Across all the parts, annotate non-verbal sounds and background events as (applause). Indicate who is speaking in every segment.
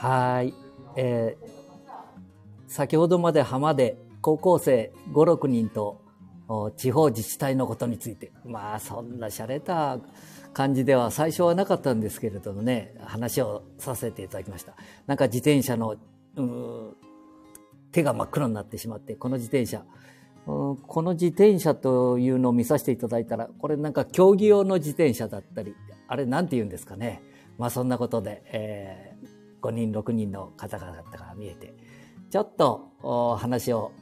Speaker 1: はい。えー先ほどまで浜で高校生5、6人と地方自治体のことについて、まあそんな洒落た感じでは最初はなかったんですけれどもね、話をさせていただきました。なんか自転車の、手が真っ黒になってしまって、この自転車、この自転車というのを見させていただいたら、これなんか競技用の自転車だったり、あれなんて言うんですかね。まあそんなことで、えー5人、6人の方々が見えて、ちょっと話を、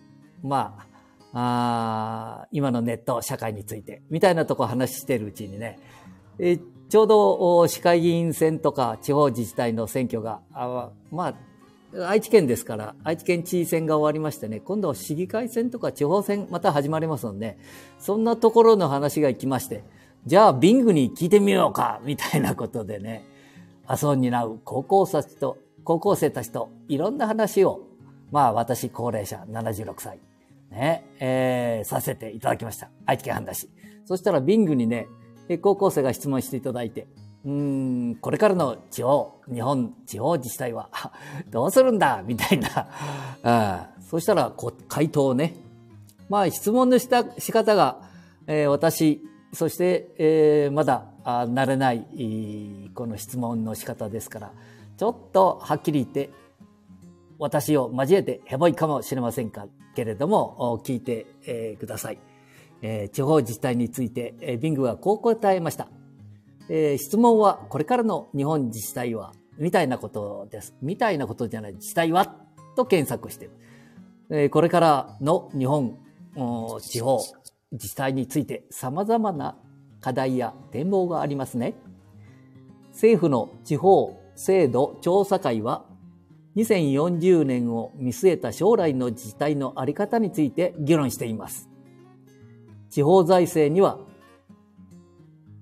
Speaker 1: まあ、あ今のネット社会について、みたいなとこ話してるうちにね、えちょうど市会議員選とか地方自治体の選挙が、あまあ、愛知県ですから、愛知県知事選が終わりましてね、今度は市議会選とか地方選また始まりますので、そんなところの話が行きまして、じゃあビングに聞いてみようか、みたいなことでね、麻生に担う高校生たちと、高校生たちといろんな話を、まあ私高齢者76歳、ね、えーさせていただきました。愛知県半田市。そしたらビングにね、高校生が質問していただいて、うん、これからの地方、日本地方自治体は (laughs) どうするんだ？みたいな。あそしたらこ回答をね、まあ質問のした仕方が、えー私、そして、えーまだあ慣れないこの質問の仕方ですから、ちょっとはっきり言って、私を交えてヘボいかもしれませんか？けれども、聞いて、えーください。えー地方自治体について、えービングはこう答えました。えー質問は、これからの日本自治体は、みたいなことです。みたいなことじゃない、自治体は？と検索してる。えーこれからの日本、地方自治体について様々な課題や展望がありますね。政府の地方制度調査会は2040年を見据えた将来の自治体のあり方について議論しています。地方財政には、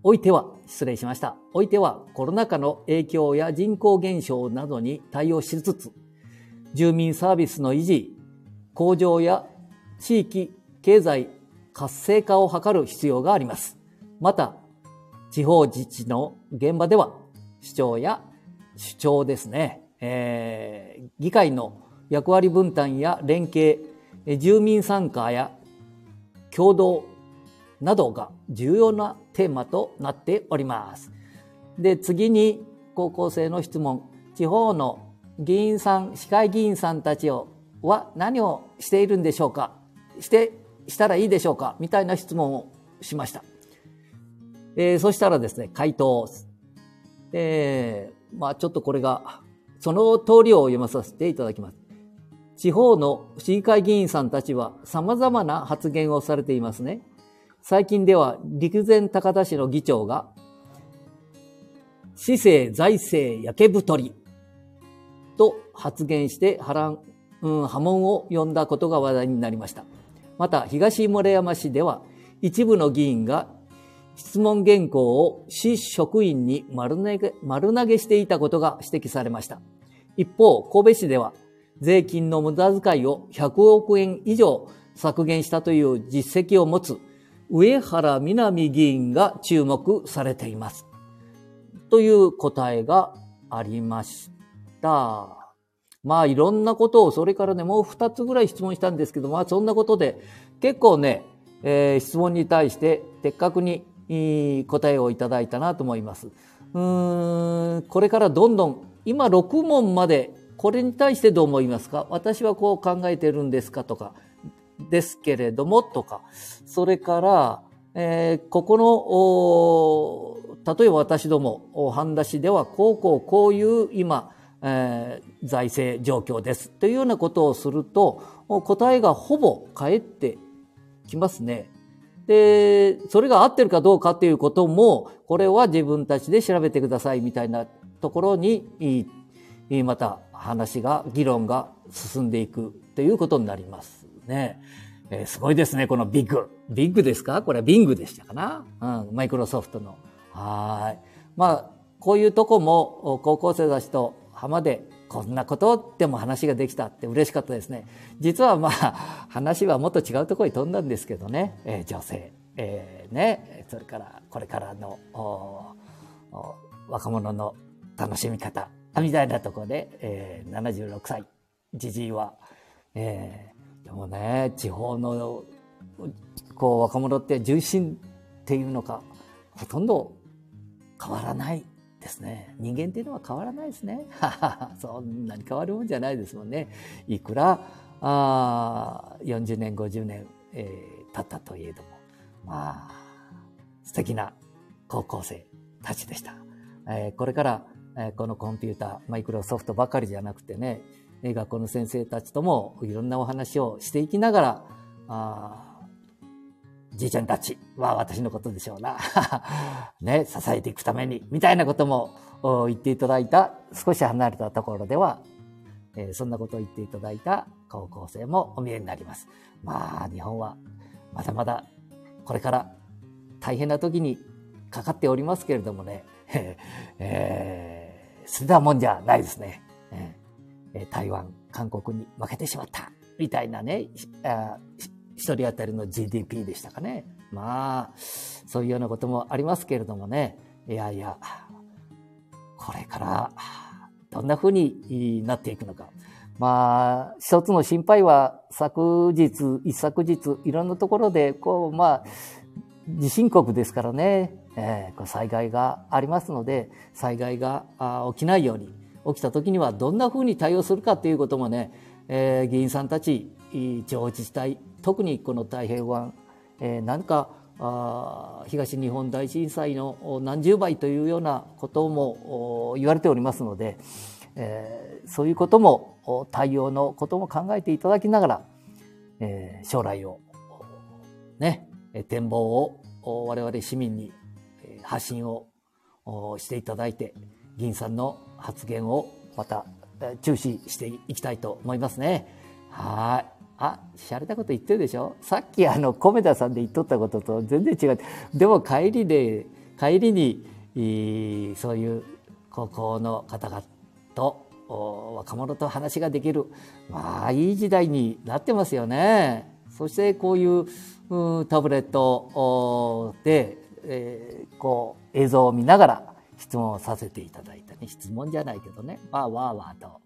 Speaker 1: おいては、失礼しました。おいてはコロナ禍の影響や人口減少などに対応しつつ、住民サービスの維持、向上や地域経済活性化を図る必要があります。また、地方自治の現場では、市長や首長ですね、えー議会の役割分担や連携、え住民参加や共同などが重要なテーマとなっております。で、次に高校生の質問。地方の議員さん、市会議員さんたちをは何をしているんでしょうかして、したらいいでしょうか？みたいな質問をしました。えーそしたらですね、回答。えーまあちょっとこれが、その通りを読まさせていただきます。地方の市議会議員さんたちは様々な発言をされていますね。最近では陸前高田市の議長が、市政財政焼け太りと発言して波乱、うん、波紋を呼んだことが話題になりました。また、東村山市では一部の議員が質問原稿を市職員に丸投げ丸投げしていたことが指摘されました。一方、神戸市では税金の無駄遣いを100億円以上削減したという実績を持つ上原南議員が注目されています。という答えがありました。まあいろんなことを、それからね、もう2つぐらい質問したんですけど、まあそんなことで結構ね、えー質問に対して的確に答えをいただいたなと思います。うーん、これからどんどん、今6問まで、これに対してどう思いますか？私はこう考えてるんですか？とか、ですけれどもとか、それから、えーここの、例えば私ども、半田市では、こうこうこういう今、えー財政状況です。というようなことをすると、お答えがほぼ返ってきますね。で、それが合ってるかどうかっていうことも、これは自分たちで調べてくださいみたいなところに、いいまた話が、議論が進んでいくということになりますね。えーすごいですね、このビッグ。ビッグですか？これはビングでしたかな？うん、マイクロソフトの。はい。まあ、こういうとこも、お高校生たちと浜で、こんなことでも話ができたって嬉しかったですね。実はまあ、話はもっと違うところに飛んだんですけどね、えー女性、えーね、それからこれからの若者の楽しみ方、みたいなところで、えー、76歳、じじいは、えー、でもね、地方の、こう、若者って重心っていうのか、ほとんど変わらないですね。人間っていうのは変わらないですね。(laughs) そんなに変わるもんじゃないですもんね。いくら、あ40年、50年、えー、経ったといえども。まあ、素敵な高校生たちでした。えー、これから、えー、このコンピューター、マイクロソフトばかりじゃなくてね、学校の先生たちともいろんなお話をしていきながら、あじいちゃんたちは私のことでしょうな。(laughs) ね、支えていくために、みたいなことも言っていただいた、少し離れたところでは、えー、そんなことを言っていただいた高校生もお見えになります。まあ、日本はまだまだこれから大変な時にかかっておりますけれどもね、えー、捨てたもんじゃないですね。えー、台湾、韓国に負けてしまった、みたいなね、一人当たりの GDP でしたかね。まあ、そういうようなこともありますけれどもね、いやいや、これからどんな風になっていくのか。まあ、一つの心配は昨日、一昨日、いろんなところで、こう、まあ、地震国ですからね、えー、災害がありますので、災害が起きないように、起きた時にはどんな風に対応するかということもね、えー、議員さんたち、地方自治体、特にこの太平湾、えー、何かあ東日本大震災の何十倍というようなことも言われておりますので、えー、そういうことも対応のことも考えていただきながら、えー、将来をね展望を我々市民に発信をしていただいて議員さんの発言をまた注視していきたいと思いますね。はい。あ、しゃれたこと言ってるでしょ？さっきあの、米田さんで言っとったことと全然違う。でも帰りで、帰りに、そういう高校の方々と若者と話ができる、まあ、いい時代になってますよね。そしてこういうタブレットで、えー、こう映像を見ながら質問をさせていただいたね。質問じゃないけどね。まあ、わーわーと。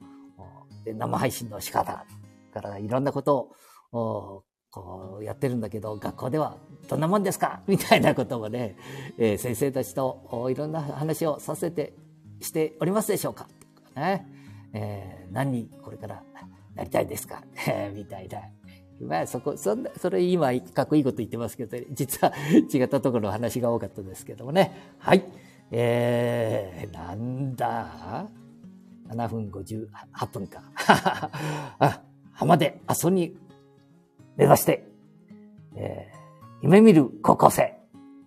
Speaker 1: で生配信の仕方からいろんなことをこうやってるんだけど、学校ではどんなもんですか？(laughs) みたいなこともね、えー、先生たちといろんな話をさせてしておりますでしょうか？ね。えー、何にこれからなりたいですか？(laughs) みたいな。まあそこ、そんな、それ今かっこいいこと言ってますけど、実は違ったところの話が多かったですけどもね。はい。えー、なんだ ?7 分58分か。あ、(laughs) 浜で阿蘇に目指して、えー、夢見る高校生。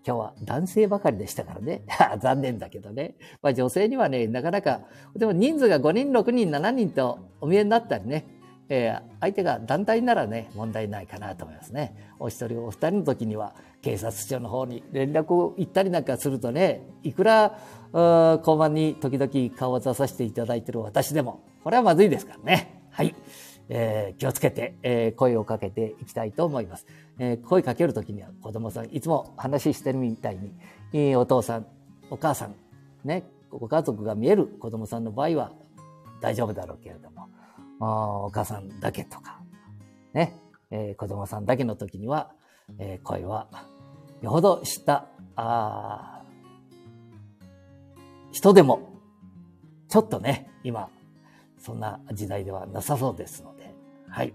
Speaker 1: 今日は男性ばかりでしたからね。(laughs) 残念だけどね。まあ女性にはね、なかなか、でも人数が5人、6人、7人とお見えになったりね、えー、相手が団体ならね、問題ないかなと思いますね。お一人お二人の時には、警察署の方に連絡を行ったりなんかするとね、いくら、交番に時々顔を出させていただいている私でも、これはまずいですからね。はい。えー、気をつけて、えー、声をかけていきたいと思います。えー、声かけるときには子供さん、いつも話してるみたいに、えー、お父さん、お母さん、ね、ご家族が見える子供さんの場合は大丈夫だろうけれども、お母さんだけとか、ね、えー、子供さんだけの時には、えー、声は、よほど知った、あ人でも、ちょっとね、今、そんな時代ではなさそうですので、はい。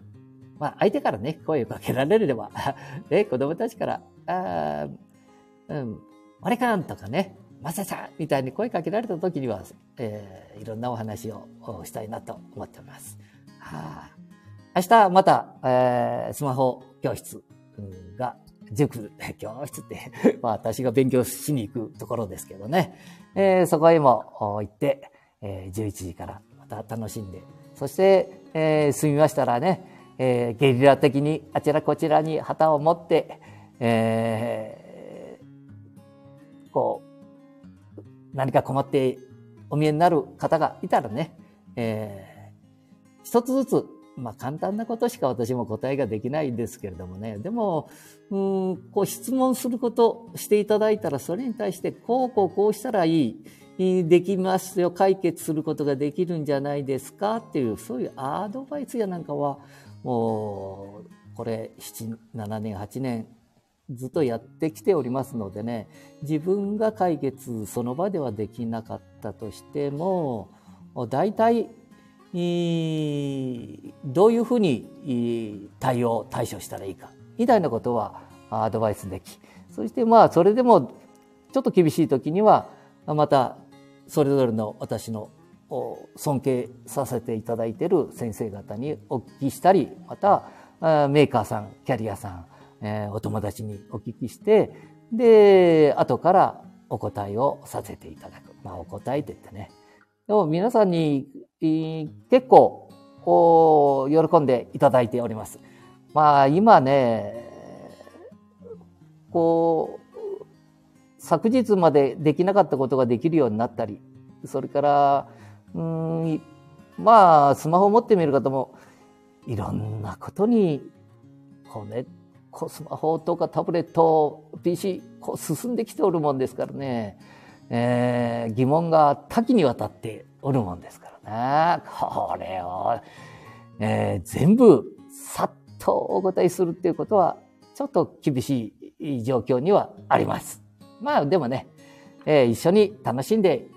Speaker 1: まあ、相手からね、声をかけられれば、(laughs) ね、子供たちから、あうん、あれかんとかね、まささんみたいに声かけられた時には、えー、いろんなお話をしたいなと思っております。はあ、明日また、えー、スマホ教室が塾、(laughs) 教室って (laughs) まあ私が勉強しに行くところですけどね、えー、そこへも行って、えー、11時からた楽しんで、そして、えー、済みましたらね、えー、ゲリラ的にあちらこちらに旗を持って、えー、こう、何か困ってお見えになる方がいたらね、えー、一つずつ、まあ簡単なことしか私も答えができないんですけれどもね、でも、うん、こう質問することしていただいたら、それに対して、こうこうこうしたらいい、できますよ、解決することができるんじゃないですかっていう、そういうアドバイスやなんかは、もう、これ、7、7年、8年、ずっとやってきておりますのでね、自分が解決その場ではできなかったとしても、大体、どういうふうに対応、対処したらいいか、みたいなことはアドバイスでき、そしてまあ、それでもちょっと厳しい時には、またそれぞれの私の尊敬させていただいている先生方にお聞きしたり、またメーカーさん、キャリアさん、えお友達にお聞きして、で、後からお答えをさせていただく。まあ、お答えって言ってね。でも皆さんに結構喜んでいただいております。まあ、今ね、こう、昨日までできなかったことができるようになったり、それから、うん、まあ、スマホを持ってみる方も、いろんなことに、こうね、こうスマホとかタブレット、PC、こう進んできておるもんですからね、えー、疑問が多岐にわたっておるもんですからね。これを、えー、全部さっとお答えするっていうことは、ちょっと厳しい状況にはあります。まあでもね、えー、一緒に楽しんで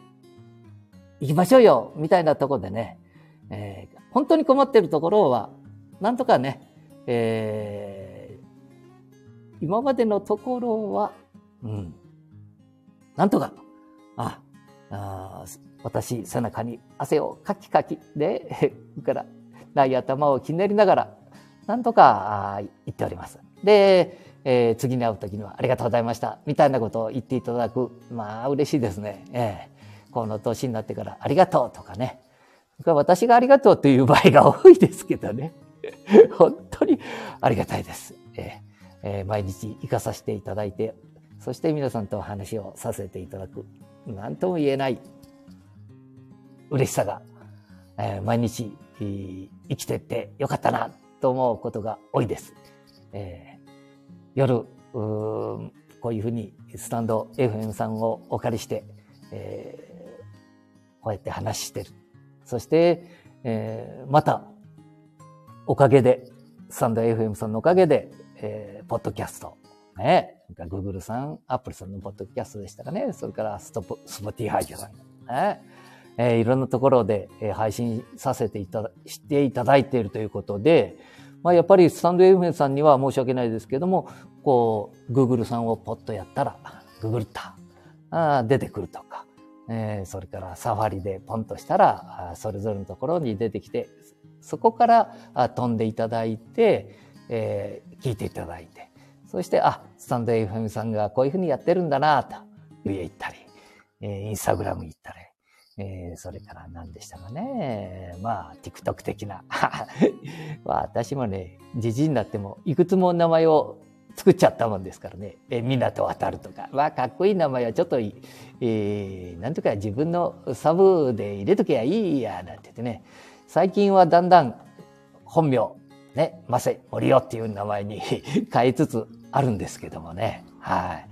Speaker 1: いきましょうよみたいなところでね、えー、本当に困ってるところは、なんとかね、えー、今までのところは、うん、なんとか、あ、あ私、背中に汗をかきかきで、(laughs) からない頭をひねりながら、なんとか言っております。で、えー、次に会う時にはありがとうございました。みたいなことを言っていただく。まあ、嬉しいですね。えー、この年になってからありがとうとかね。私がありがとうという場合が多いですけどね。(laughs) 本当にありがたいです。えーえー、毎日行かさせていただいて、そして皆さんとお話をさせていただく。何とも言えない嬉しさが、えー、毎日生きてってよかったなと思うことが多いです。えー夜、うこういうふうにスタンド FM さんをお借りして、えー、こうやって話してる。そして、えー、また、おかげで、スタンド FM さんのおかげで、えー、ポッドキャスト、ね、Google さん、Apple さんのポッドキャストでしたかね、それからストップ、スポティハイジさん、ね、えー、いろんなところで、えー、配信させていただ、していただいているということで、まあ、やっぱりスタンド FM さんには申し訳ないですけども、こう、Google さんをポッとやったら、ググったあ出てくるとか、えー、それからサファリでポンとしたら、それぞれのところに出てきて、そこから飛んでいただいて、えー、聞いていただいて、そして、あ、スタンド FM さんがこういうふうにやってるんだなと、上行ったり、えー、インスタグラム行ったり、えー、それから何でしたかね。まあ、TikTok 的な。(laughs) 私もね、じじいになっても、いくつも名前を作っちゃったもんですからね。え、港渡るとか。まあ、かっこいい名前はちょっといい、えー、なんとか自分のサブで入れときゃいいや、なんて言ってね。最近はだんだん本名、ね、マセ、森尾っていう名前に (laughs) 変えつつあるんですけどもね。はい。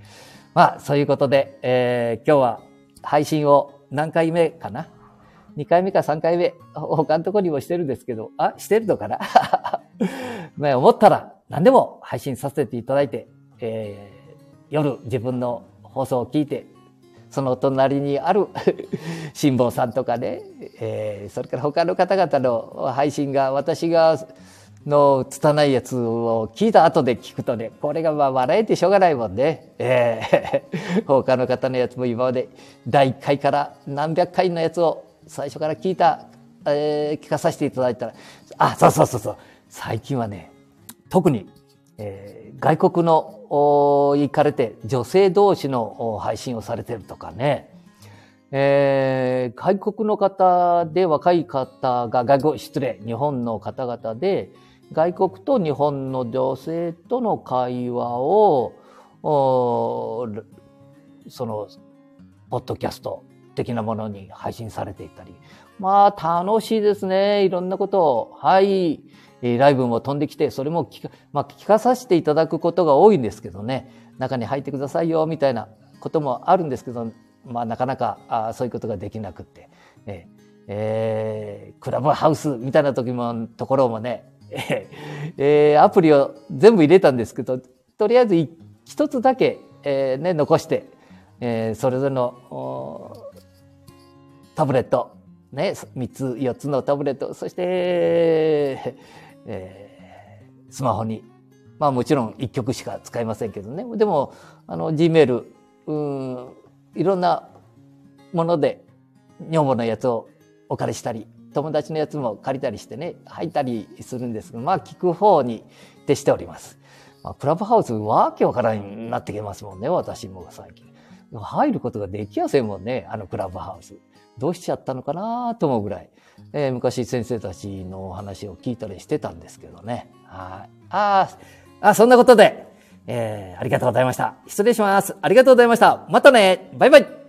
Speaker 1: まあ、そういうことで、えー、今日は配信を何回目かな ?2 回目か3回目、他のとこにもしてるんですけど、あ、してるのかな？(laughs) まあ思ったら何でも配信させていただいて、えー、夜自分の放送を聞いて、その隣にある (laughs) 辛坊さんとかね、えー、それから他の方々の配信が私がの拙いやつを聞いた後で聞くとね、これがまあ笑えてしょうがないもんね。えー、(laughs) 他の方のやつも今まで第1回から何百回のやつを最初から聞いた、えー、聞かさせていただいたら、あ、そうそうそうそう、最近はね、特に、えー、外国の行かれて女性同士の配信をされてるとかね、えー、外国の方で若い方が、外国、失礼、日本の方々で、外国と日本の女性との会話を、その、ポッドキャスト的なものに配信されていたり。まあ、楽しいですね。いろんなことを。はい。ライブも飛んできて、それも聞か、まあ、聞かさせていただくことが多いんですけどね。中に入ってくださいよ、みたいなこともあるんですけど、まあ、なかなかあそういうことができなくって、ええー、クラブハウスみたいな時もところもね、えー、アプリを全部入れたんですけどとりあえず一つだけ、えーね、残して、えー、それぞれのタブレット、ね、3つ4つのタブレットそして、えー、スマホにまあもちろん1曲しか使えませんけどね。でもあの Gmail うんいろんなもので女房のやつをお借りしたり友達のやつも借りたりしてね入ったりするんですがまあ聞く方に徹しております。まあ、クラブハウスわけわからんになってきますもんね私も最近。入ることができやせんもんねあのクラブハウス。どうしちゃったのかなと思うぐらい、えー、昔先生たちのお話を聞いたりしてたんですけどね。はい。ああ、そんなことで、えー、ありがとうございました。失礼します。ありがとうございました。またねバイバイ